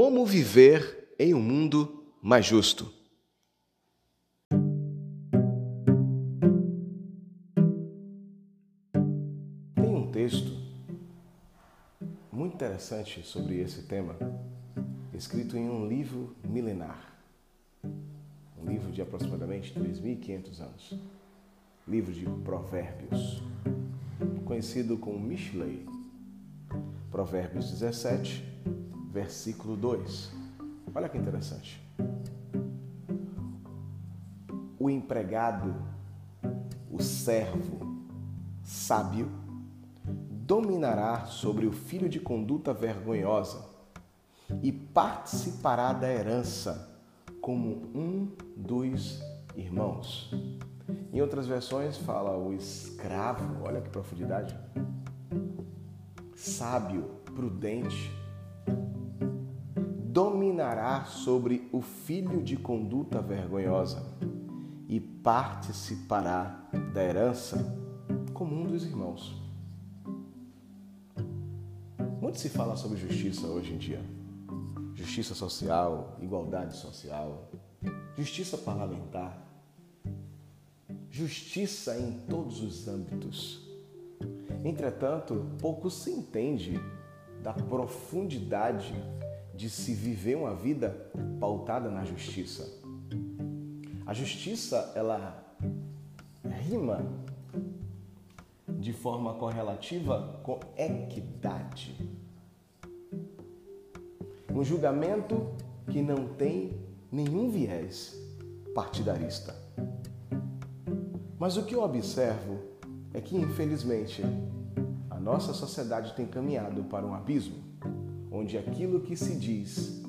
Como viver em um mundo mais justo? Tem um texto muito interessante sobre esse tema, escrito em um livro milenar, um livro de aproximadamente 3.500 anos, livro de Provérbios, conhecido como Mishlei. Provérbios 17, versículo 2. Olha que interessante. O empregado, o servo sábio, dominará sobre o filho de conduta vergonhosa e participará da herança como um dos irmãos. Em outras versões fala o escravo, olha que profundidade. Sábio, prudente, dominará sobre o filho de conduta vergonhosa e participará da herança como um dos irmãos. Muito se fala sobre justiça hoje em dia. Justiça social, igualdade social, justiça parlamentar, justiça em todos os âmbitos. Entretanto, pouco se entende da profundidade de se viver uma vida pautada na justiça. A justiça, ela rima de forma correlativa com equidade. Um julgamento que não tem nenhum viés partidarista. Mas o que eu observo é que, infelizmente, a nossa sociedade tem caminhado para um abismo onde aquilo que se diz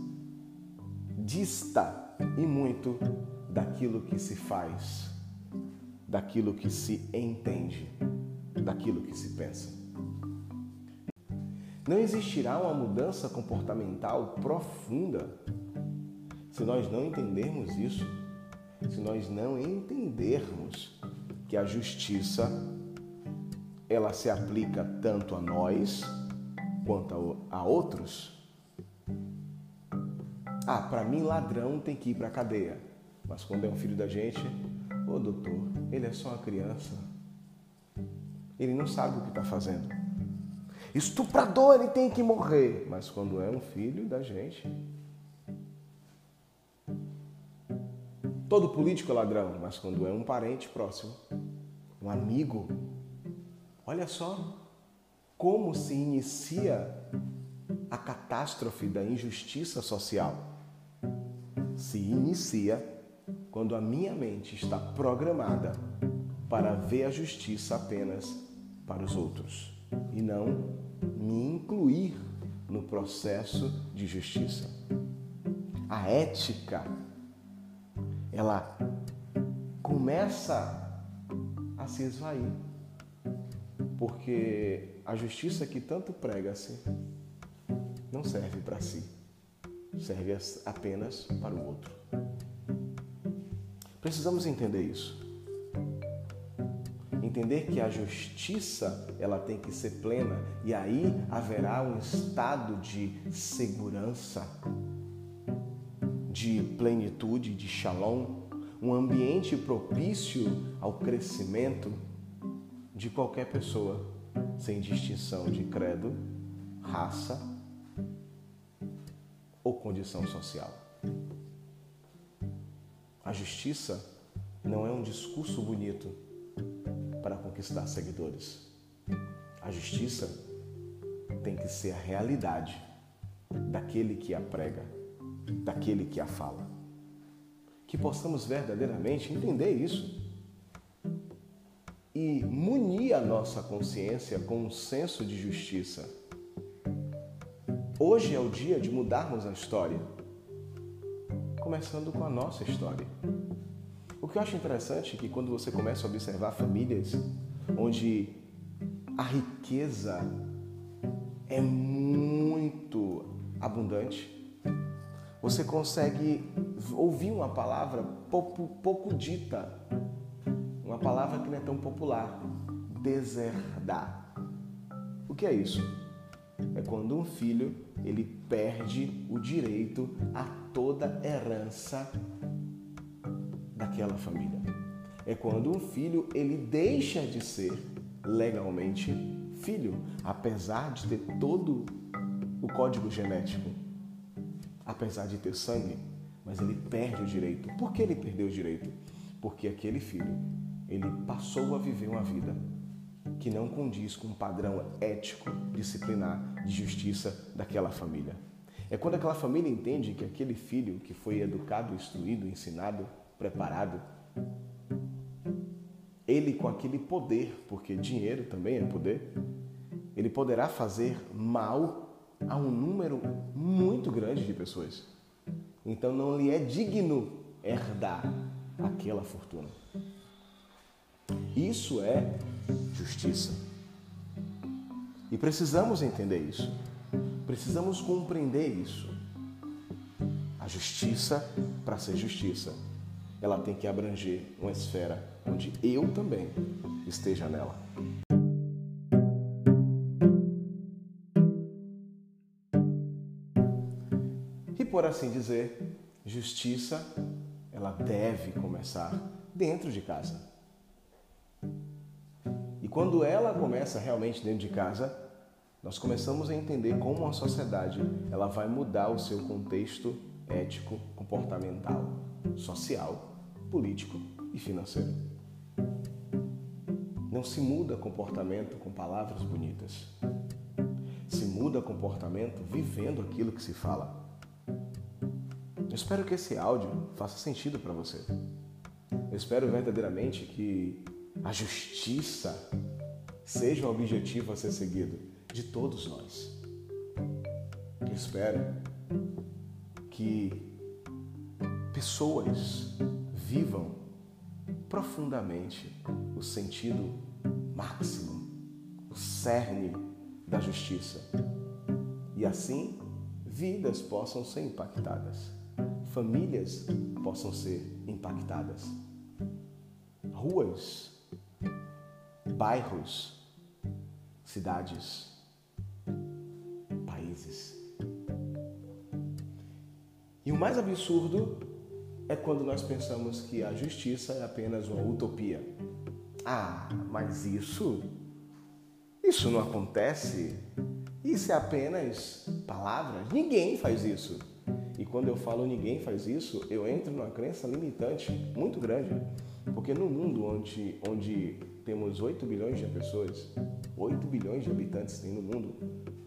dista e muito daquilo que se faz, daquilo que se entende, daquilo que se pensa. Não existirá uma mudança comportamental profunda se nós não entendermos isso, se nós não entendermos que a justiça ela se aplica tanto a nós quanto a outros. Ah, para mim ladrão tem que ir para cadeia. Mas quando é um filho da gente, ô oh, doutor, ele é só uma criança. Ele não sabe o que está fazendo. Estuprador, ele tem que morrer. Mas quando é um filho da gente. Todo político é ladrão, mas quando é um parente próximo, um amigo, olha só, como se inicia a catástrofe da injustiça social? Se inicia quando a minha mente está programada para ver a justiça apenas para os outros e não me incluir no processo de justiça. A ética, ela começa a se esvair, porque a justiça que tanto prega-se não serve para si, serve apenas para o outro. Precisamos entender isso. Entender que a justiça ela tem que ser plena e aí haverá um estado de segurança, de plenitude, de shalom, um ambiente propício ao crescimento de qualquer pessoa sem distinção de credo, raça ou condição social. A justiça não é um discurso bonito para conquistar seguidores. A justiça tem que ser a realidade daquele que a prega, daquele que a fala. Que possamos verdadeiramente entender isso e munir a nossa consciência com um senso de justiça. Hoje é o dia de mudarmos a história, começando com a nossa história. O que eu acho interessante é que quando você começa a observar famílias onde a riqueza é muito abundante, você consegue ouvir uma palavra pouco, pouco dita uma palavra que não é tão popular, deserdar. O que é isso? é quando um filho ele perde o direito a toda herança daquela família. É quando um filho ele deixa de ser legalmente filho, apesar de ter todo o código genético, apesar de ter sangue, mas ele perde o direito. Por que ele perdeu o direito? Porque aquele filho, ele passou a viver uma vida que não condiz com o padrão ético, disciplinar, de justiça daquela família. É quando aquela família entende que aquele filho que foi educado, instruído, ensinado, preparado, ele com aquele poder, porque dinheiro também é poder, ele poderá fazer mal a um número muito grande de pessoas. Então não lhe é digno herdar aquela fortuna. Isso é justiça. E precisamos entender isso. Precisamos compreender isso. A justiça, para ser justiça, ela tem que abranger uma esfera onde eu também esteja nela. E por assim dizer, justiça, ela deve começar dentro de casa. E quando ela começa realmente dentro de casa, nós começamos a entender como a sociedade ela vai mudar o seu contexto ético, comportamental, social, político e financeiro. Não se muda comportamento com palavras bonitas. Se muda comportamento vivendo aquilo que se fala. Eu espero que esse áudio faça sentido para você. Eu espero verdadeiramente que a justiça seja um objetivo a ser seguido de todos nós. Eu espero que pessoas vivam profundamente o sentido máximo, o cerne da justiça. E assim, vidas possam ser impactadas, famílias possam ser impactadas, ruas, bairros, cidades, países. E o mais absurdo é quando nós pensamos que a justiça é apenas uma utopia. Ah, mas isso isso não acontece. Isso é apenas palavras. Ninguém faz isso. E quando eu falo ninguém faz isso, eu entro numa crença limitante muito grande. Porque no mundo onde, onde temos 8 bilhões de pessoas, 8 bilhões de habitantes tem no mundo,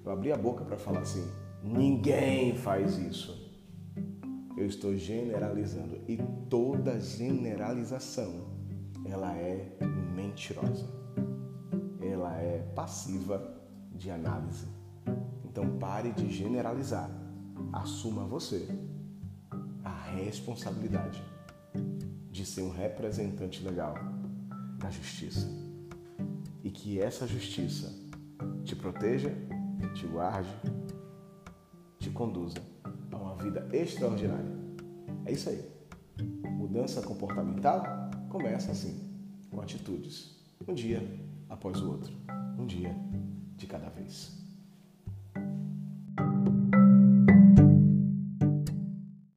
eu abri a boca para falar assim: ninguém faz isso eu estou generalizando. E toda generalização, ela é mentirosa. Ela é passiva de análise. Então pare de generalizar. Assuma você a responsabilidade de ser um representante legal da justiça. E que essa justiça te proteja, te guarde, te conduza vida extraordinária. É isso aí. Mudança comportamental começa assim, com atitudes, um dia após o outro, um dia de cada vez.